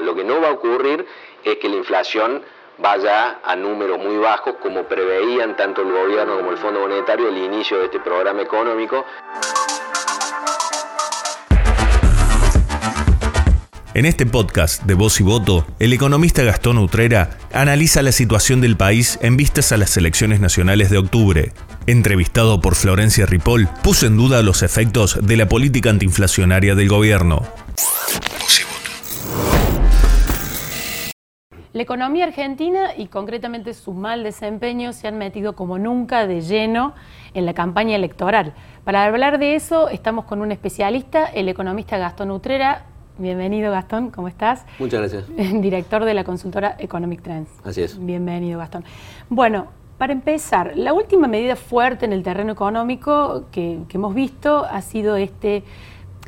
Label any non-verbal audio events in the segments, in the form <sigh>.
Lo que no va a ocurrir es que la inflación vaya a números muy bajos como preveían tanto el gobierno como el Fondo Monetario al inicio de este programa económico. En este podcast de Voz y Voto, el economista Gastón Utrera analiza la situación del país en vistas a las elecciones nacionales de octubre. Entrevistado por Florencia Ripoll, puso en duda los efectos de la política antiinflacionaria del gobierno. La economía argentina y concretamente su mal desempeño se han metido como nunca de lleno en la campaña electoral. Para hablar de eso estamos con un especialista, el economista Gastón Utrera. Bienvenido Gastón, ¿cómo estás? Muchas gracias. <laughs> Director de la consultora Economic Trends. Así es. Bienvenido Gastón. Bueno, para empezar, la última medida fuerte en el terreno económico que, que hemos visto ha sido este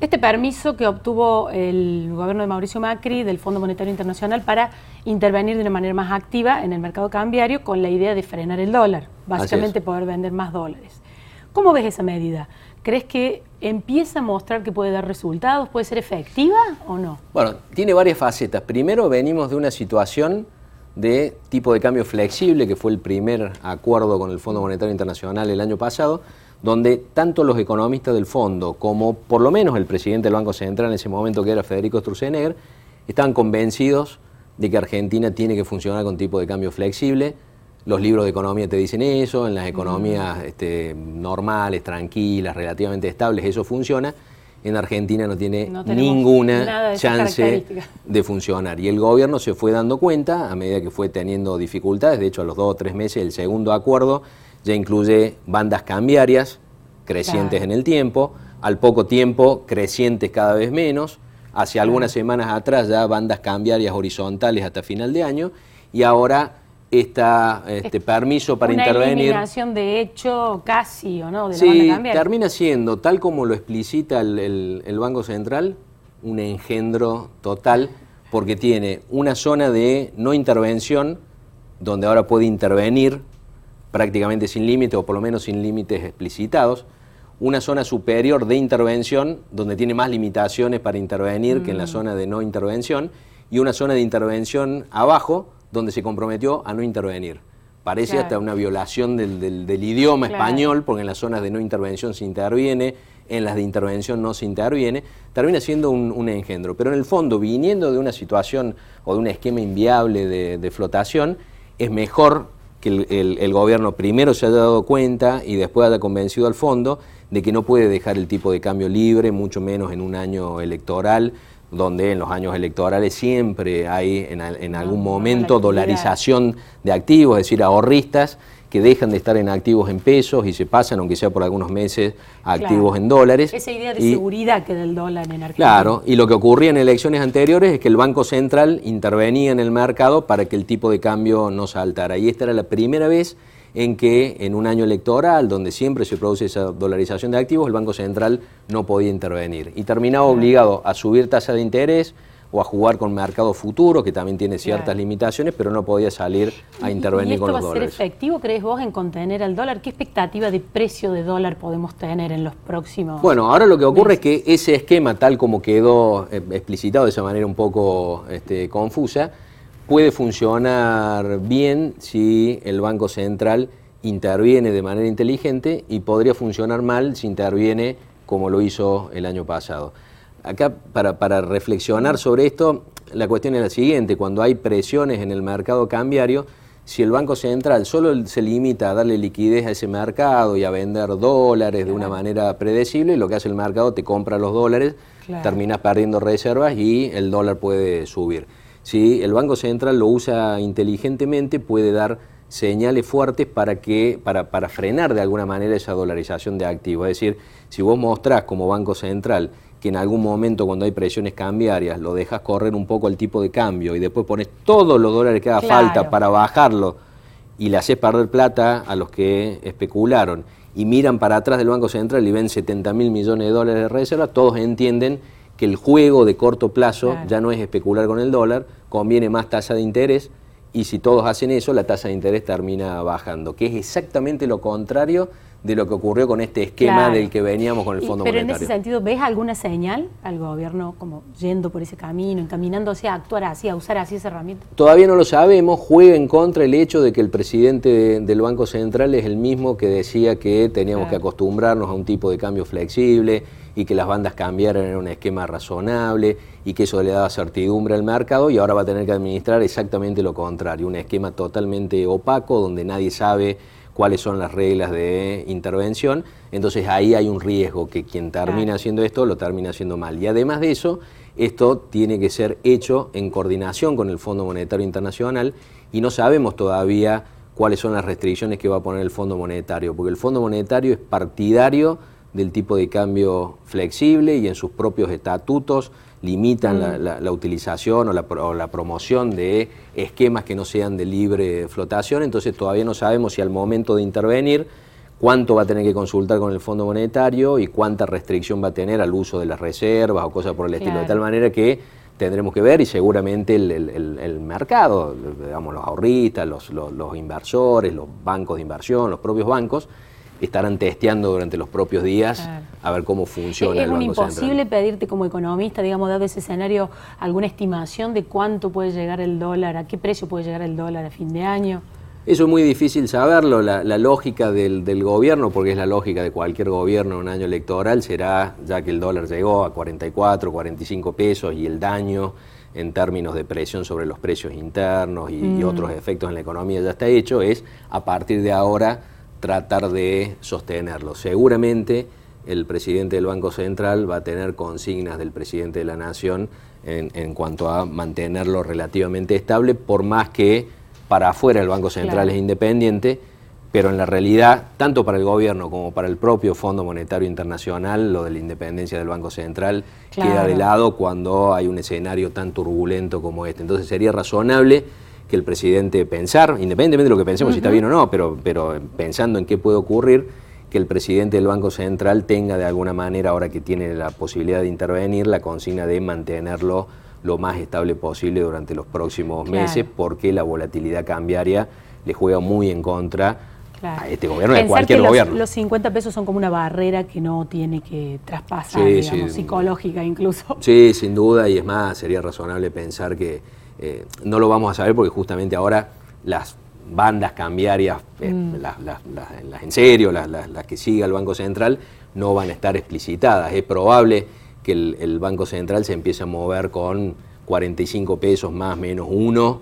este permiso que obtuvo el gobierno de Mauricio Macri del Fondo Monetario Internacional para intervenir de una manera más activa en el mercado cambiario con la idea de frenar el dólar, básicamente poder vender más dólares. ¿Cómo ves esa medida? ¿Crees que empieza a mostrar que puede dar resultados? ¿Puede ser efectiva o no? Bueno, tiene varias facetas. Primero venimos de una situación de tipo de cambio flexible, que fue el primer acuerdo con el Fondo Monetario Internacional el año pasado, donde tanto los economistas del fondo como por lo menos el presidente del Banco Central en ese momento, que era Federico Sturzenegger, estaban convencidos de que Argentina tiene que funcionar con tipo de cambio flexible. Los libros de economía te dicen eso, en las economías este, normales, tranquilas, relativamente estables, eso funciona. En Argentina no tiene ninguna chance de funcionar. Y el gobierno se fue dando cuenta a medida que fue teniendo dificultades. De hecho, a los dos o tres meses el segundo acuerdo ya incluye bandas cambiarias crecientes en el tiempo, al poco tiempo crecientes cada vez menos, hace algunas semanas atrás ya bandas cambiarias horizontales hasta final de año y ahora está este permiso para una intervenir. eliminación de hecho casi o no de la banda cambiaria. termina siendo, tal como lo explicita el, el Banco Central, un engendro total porque tiene una zona de no intervención donde ahora puede intervenir prácticamente sin límite o por lo menos sin límites explicitados, una zona superior de intervención donde tiene más limitaciones para intervenir que en la mm. zona de no intervención y una zona de intervención abajo donde se comprometió a no intervenir. Parece hasta una violación del, idioma español, porque en las zonas de no intervención se interviene, en las de intervención no se interviene, termina siendo un, engendro. Pero en el fondo, viniendo de una situación o de un esquema inviable de, de flotación, es mejor que el, gobierno primero se haya dado cuenta y después haya convencido al fondo de que no puede dejar el tipo de cambio libre, mucho menos en un año electoral, donde en los años electorales siempre hay en, algún momento dolarización de activos, es decir, ahorristas que dejan de estar en activos en pesos y se pasan, aunque sea por algunos meses, a activos en dólares. Esa idea de seguridad que da el dólar en Argentina. Claro, y lo que ocurría en elecciones anteriores es que el Banco Central intervenía en el mercado para que el tipo de cambio no saltara. Y esta era la primera vez en que en un año electoral, donde siempre se produce esa dolarización de activos, el Banco Central no podía intervenir. Y terminaba obligado a subir tasa de interés, o a jugar con mercado futuro, que también tiene ciertas limitaciones, pero no podía salir a intervenir con los dólares. ¿Esto va a ser efectivo, crees vos, en contener al dólar? ¿Qué expectativa de precio de dólar podemos tener en los próximos Bueno, ahora lo que ocurre es que ese esquema, tal como quedó eh, explicitado de esa manera un poco este, confusa, puede funcionar bien si el Banco Central interviene de manera inteligente y podría funcionar mal si interviene como lo hizo el año pasado. Acá, para, reflexionar sobre esto, la cuestión es la siguiente, cuando hay presiones en el mercado cambiario, si el Banco Central solo se limita a darle liquidez a ese mercado y a vender dólares de una manera predecible, lo que hace el mercado te compra los dólares, terminas perdiendo reservas y el dólar puede subir. Si el Banco Central lo usa inteligentemente, puede dar señales fuertes para, que, para, para frenar de alguna manera esa dolarización de activos. Es decir, si vos mostrás como Banco Central que en algún momento cuando hay presiones cambiarias lo dejas correr un poco el tipo de cambio y después pones todos los dólares que haga falta para bajarlo y le haces perder plata a los que especularon y miran para atrás del Banco Central y ven 70 mil millones de dólares de reserva, todos entienden que el juego de corto plazo ya no es especular con el dólar, conviene más tasa de interés y si todos hacen eso, la tasa de interés termina bajando, que es exactamente lo contrario de lo que ocurrió con este esquema del que veníamos con el Fondo Monetario. Pero en ese sentido, ¿ves alguna señal al gobierno como yendo por ese camino, encaminándose a actuar así, a usar así esa herramienta? Todavía no lo sabemos, juega en contra el hecho de que el presidente del Banco Central es el mismo que decía que teníamos que acostumbrarnos a un tipo de cambio flexible y que las bandas cambiaran en un esquema razonable y que eso le daba certidumbre al mercado y ahora va a tener que administrar exactamente lo contrario, un esquema totalmente opaco donde nadie sabe cuáles son las reglas de intervención. Entonces ahí hay un riesgo que quien termina haciendo esto lo termina haciendo mal. Y además de eso, esto tiene que ser hecho en coordinación con el Fondo Monetario Internacional y no sabemos todavía cuáles son las restricciones que va a poner el Fondo Monetario, porque el Fondo Monetario es partidario del tipo de cambio flexible y en sus propios estatutos limitan la, mm. utilización o la, promoción de esquemas que no sean de libre flotación, entonces todavía no sabemos si al momento de intervenir cuánto va a tener que consultar con el Fondo Monetario y cuánta restricción va a tener al uso de las reservas o cosas por el estilo, de tal manera que tendremos que ver y seguramente el, mercado, digamos, los ahorristas, los, los inversores, los bancos de inversión, los propios bancos, estarán testeando durante los propios días a ver cómo funciona ¿Es el Banco imposible pedirte como economista, digamos, dado ese escenario, alguna estimación de cuánto puede llegar el dólar, a qué precio puede llegar el dólar a fin de año? Eso es muy difícil saberlo, la, lógica del, gobierno, porque es la lógica de cualquier gobierno en un año electoral, será, ya que el dólar llegó a 44, 45 pesos y el daño en términos de presión sobre los precios internos y mm. otros efectos en la economía ya está hecho, es a partir de ahora tratar de sostenerlo. Seguramente el presidente del Banco Central va a tener consignas del presidente de la Nación en, cuanto a mantenerlo relativamente estable, por más que para afuera el Banco Central es independiente, pero en la realidad, tanto para el gobierno como para el propio Fondo Monetario Internacional, lo de la independencia del Banco Central queda de lado cuando hay un escenario tan turbulento como este. Entonces sería razonable que el presidente pensar, independientemente de lo que pensemos si está bien o no, pero, pero pensando en qué puede ocurrir, que el presidente del Banco Central tenga de alguna manera, ahora que tiene la posibilidad de intervenir, la consigna de mantenerlo lo más estable posible durante los próximos meses, porque la volatilidad cambiaria le juega muy en contra a este gobierno y a cualquier gobierno. Los 50 pesos son como una barrera que no tiene que traspasar, digamos, psicológica incluso. Sí, sin duda, y es más, sería razonable pensar que eh, no lo vamos a saber porque justamente ahora las bandas cambiarias, eh, mm. las, en serio, las, que siga el Banco Central, no van a estar explicitadas. Es probable que el, Banco Central se empiece a mover con 45 pesos más menos uno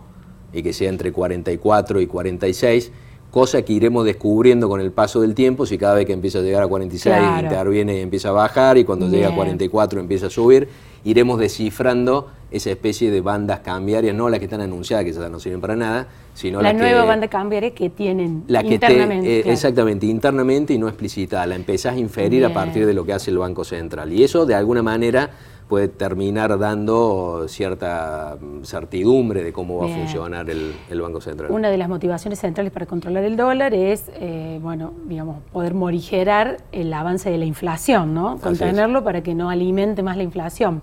y que sea entre 44 y 46 cosa que iremos descubriendo con el paso del tiempo, si cada vez que empieza a llegar a 46 interviene y empieza a bajar, y cuando llega a 44 empieza a subir, iremos descifrando esa especie de bandas cambiarias, no las que están anunciadas, que ya no sirven para nada, sino la las nueva que, banda cambiaria que tienen la que internamente. Eh, exactamente, internamente y no explicitada, la empezás a inferir a partir de lo que hace el Banco Central. Y eso de alguna manera puede terminar dando cierta mm, certidumbre de cómo va a funcionar el, Banco Central. Una de las motivaciones centrales para controlar el dólar es, eh, bueno, digamos, poder morigerar el avance de la inflación, ¿no? Contenerlo para que no alimente más la inflación.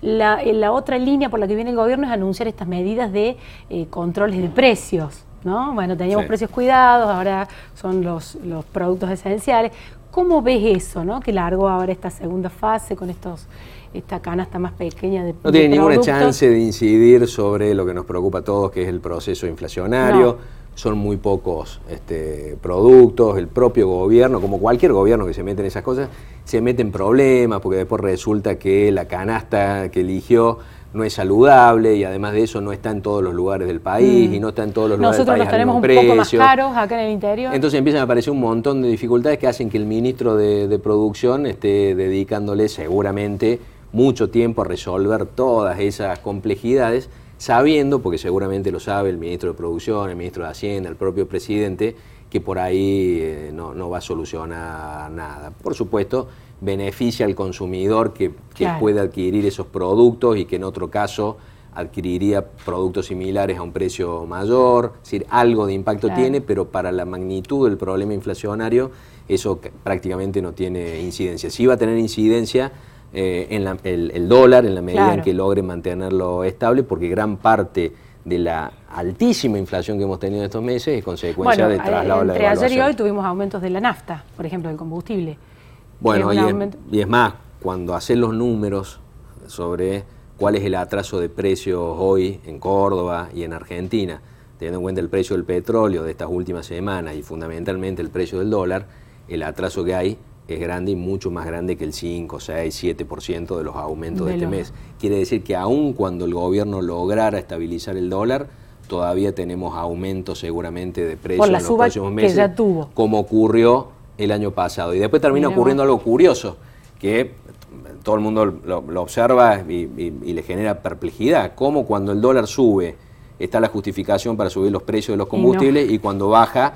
La, eh, la, otra línea por la que viene el gobierno es anunciar estas medidas de eh, controles de precios. ¿no? Bueno, teníamos precios cuidados, ahora son los, los productos esenciales. ¿Cómo ves eso, ¿no? que largo ahora esta segunda fase con estos esta canasta más pequeña de No tiene ninguna chance de incidir sobre lo que nos preocupa a todos, que es el proceso inflacionario. Son muy pocos este, productos, el propio gobierno, como cualquier gobierno que se mete en esas cosas, se mete en problemas porque después resulta que la canasta que eligió no es saludable y además de eso no está en todos los lugares del país mm. y no está en todos los lugares del país. Nosotros tenemos un poco más caros acá en el interior. Entonces empiezan a aparecer un montón de dificultades que hacen que el ministro de, de Producción esté dedicándole seguramente mucho tiempo a resolver todas esas complejidades, sabiendo, porque seguramente lo sabe el ministro de Producción, el ministro de Hacienda, el propio presidente, que por ahí eh, no, va a solucionar nada. Por supuesto, beneficia al consumidor que, puede adquirir esos productos y que en otro caso adquiriría productos similares a un precio mayor, es decir, algo de impacto tiene, pero para la magnitud del problema inflacionario eso prácticamente no tiene incidencia. Sí va a tener incidencia eh, en el, dólar en la medida en que logre mantenerlo estable, porque gran parte de la altísima inflación que hemos tenido en estos meses es consecuencia del traslado a la Entre ayer y hoy tuvimos aumentos de la nafta, por ejemplo, del combustible. Bueno, y es, más, cuando hacen los números sobre cuál es el atraso de precios hoy en Córdoba y en Argentina, teniendo en cuenta el precio del petróleo de estas últimas semanas y fundamentalmente el precio del dólar, el atraso que hay es grande y mucho más grande que el 5, 6, 7% de los aumentos de, este mes. Quiere decir que aun cuando el gobierno lograra estabilizar el dólar, todavía tenemos aumentos seguramente de precios en los próximos meses, ya tuvo. como ocurrió el año pasado. Y después termina ocurriendo algo curioso, que todo el mundo lo, observa y, le genera perplejidad, como cuando el dólar sube, está la justificación para subir los precios de los combustibles y, cuando baja,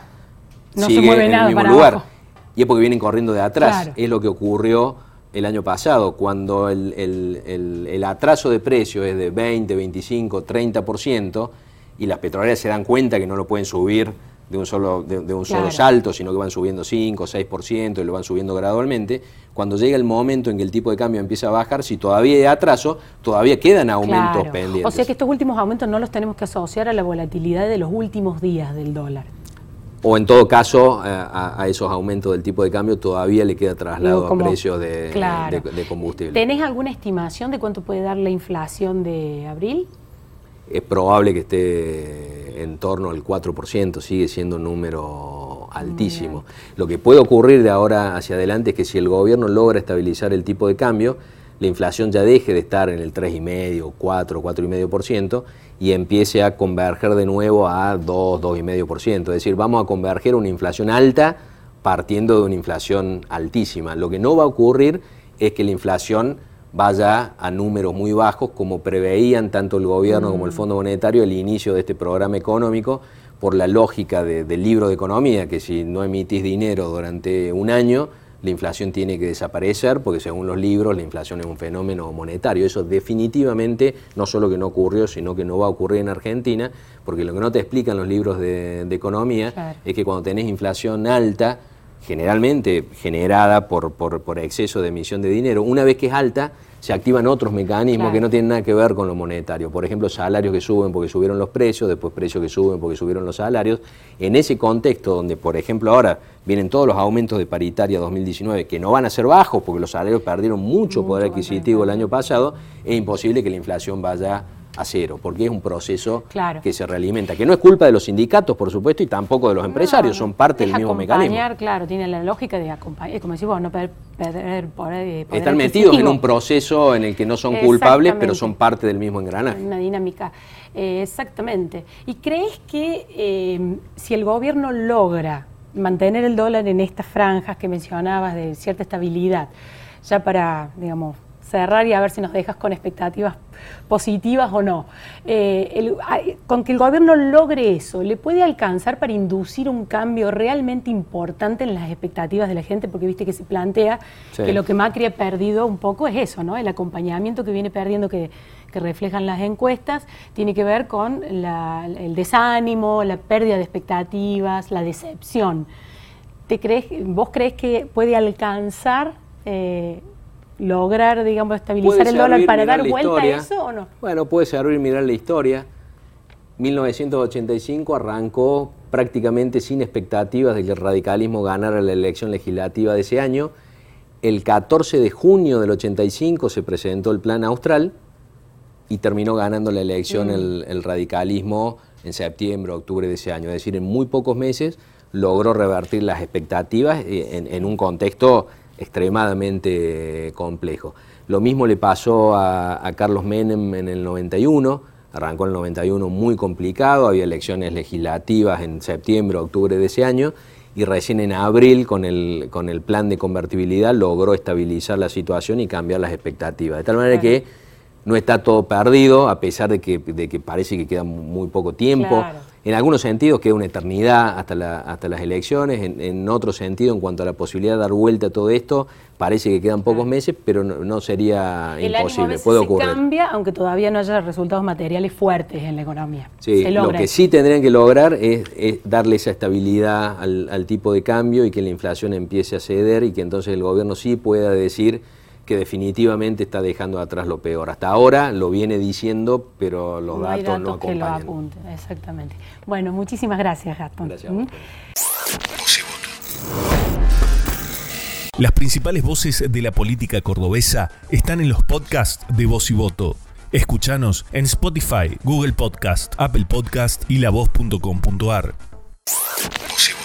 sigue en el mismo lugar y es porque vienen corriendo de atrás. Es lo que ocurrió el año pasado, cuando el, atraso de precios es de 20, 25, 30% y las petroleras se dan cuenta que no lo pueden subir de un solo, de, un solo salto, sino que van subiendo 5, 6% y lo van subiendo gradualmente. Cuando llega el momento en que el tipo de cambio empieza a bajar, si todavía hay atraso, todavía quedan aumentos pendientes. O sea que estos últimos aumentos no los tenemos que asociar a la volatilidad de los últimos días del dólar o en todo caso eh, a, esos aumentos del tipo de cambio todavía le queda traslado a precios de, combustible. ¿Tenés alguna estimación de cuánto puede dar la inflación de abril? Es probable que esté en torno al 4%, sigue siendo un número altísimo. Lo que puede ocurrir de ahora hacia adelante es que si el gobierno logra estabilizar el tipo de cambio, la inflación ya deje de estar en el 3,5, 4, 4,5% y empiece a converger de nuevo a 2, 2,5%. Es decir, vamos a converger una inflación alta partiendo de una inflación altísima. Lo que no va a ocurrir es que la inflación vaya a números muy bajos como preveían tanto el gobierno como el mm. Fondo Monetario al inicio de este programa económico por la lógica del libro de economía, que si no emitís dinero durante un año, la inflación tiene que desaparecer porque según los libros la inflación es un fenómeno monetario. Eso definitivamente no solo que no ocurrió, sino que no va a ocurrir en Argentina, porque lo que no te explican los libros de, economía es que cuando tenés inflación alta, generalmente generada por, por exceso de emisión de dinero, una vez que es alta, se activan otros mecanismos que no tienen nada que ver con lo monetario. Por ejemplo, salarios que suben porque subieron los precios, después precios que suben porque subieron los salarios. En ese contexto donde, por ejemplo, ahora vienen todos los aumentos de paritaria 2019 que no van a ser bajos porque los salarios perdieron mucho poder adquisitivo el año pasado, es imposible que la inflación vaya a cero, porque es un proceso que se realimenta, que no es culpa de los sindicatos, por supuesto, y tampoco de los empresarios, son parte del mismo mecanismo. Claro, tiene la lógica de acompañar, como decís vos, no perder, poder, Están metidos en un proceso en el que no son culpables, pero son parte del mismo engranaje. Una dinámica, eh, exactamente. ¿Y crees que eh, si el gobierno logra mantener el dólar en estas franjas que mencionabas de cierta estabilidad, ya para, digamos, cerrar y a ver si nos dejas con expectativas positivas o no. Eh, con que el gobierno logre eso, ¿le puede alcanzar para inducir un cambio realmente importante en las expectativas de la gente? Porque viste que se plantea que lo que Macri ha perdido un poco es eso, ¿no? El acompañamiento que viene perdiendo que, reflejan las encuestas tiene que ver con el desánimo, la pérdida de expectativas, la decepción. ¿Te crees, ¿Vos crees que puede alcanzar eh, lograr, digamos, estabilizar el dólar para dar vuelta a eso o no? Bueno, puede servir mirar la historia. 1985 arrancó prácticamente sin expectativas de que el radicalismo ganara la elección legislativa de ese año. El 14 de junio del 85 se presentó el Plan Austral y terminó ganando la elección mm. el, radicalismo en septiembre, octubre de ese año. Es decir, en muy pocos meses logró revertir las expectativas eh, en un contexto extremadamente complejo. Lo mismo le pasó a, Carlos Menem en el 91, arrancó en el 91 muy complicado, había elecciones legislativas en septiembre, octubre de ese año, y recién en abril, con el, con el plan de convertibilidad, logró estabilizar la situación y cambiar las expectativas. De tal manera que no está todo perdido, a pesar de que, de que parece que queda muy poco tiempo en algunos sentidos queda una eternidad hasta, hasta las elecciones, en, otro sentido, en cuanto a la posibilidad de dar vuelta a todo esto, parece que quedan pocos meses, pero no, sería imposible, puede ocurrir. Se cambia, aunque todavía no haya resultados materiales fuertes en la economía. Sí, lo que sí tendrían que lograr es, darle esa estabilidad al, al tipo de cambio y que la inflación empiece a ceder y que entonces el gobierno sí pueda decir que definitivamente está dejando atrás lo peor. Hasta ahora lo viene diciendo, pero los no datos, datos no que lo acompañan. apunten, exactamente. Bueno, muchísimas gracias, Gastón. Gracias ¿Mm? Las principales voces de la política cordobesa están en los podcasts de Voz y Voto. Escuchanos en Spotify, Google Podcast, Apple Podcast y lavoz.com.ar. Voz y Voto.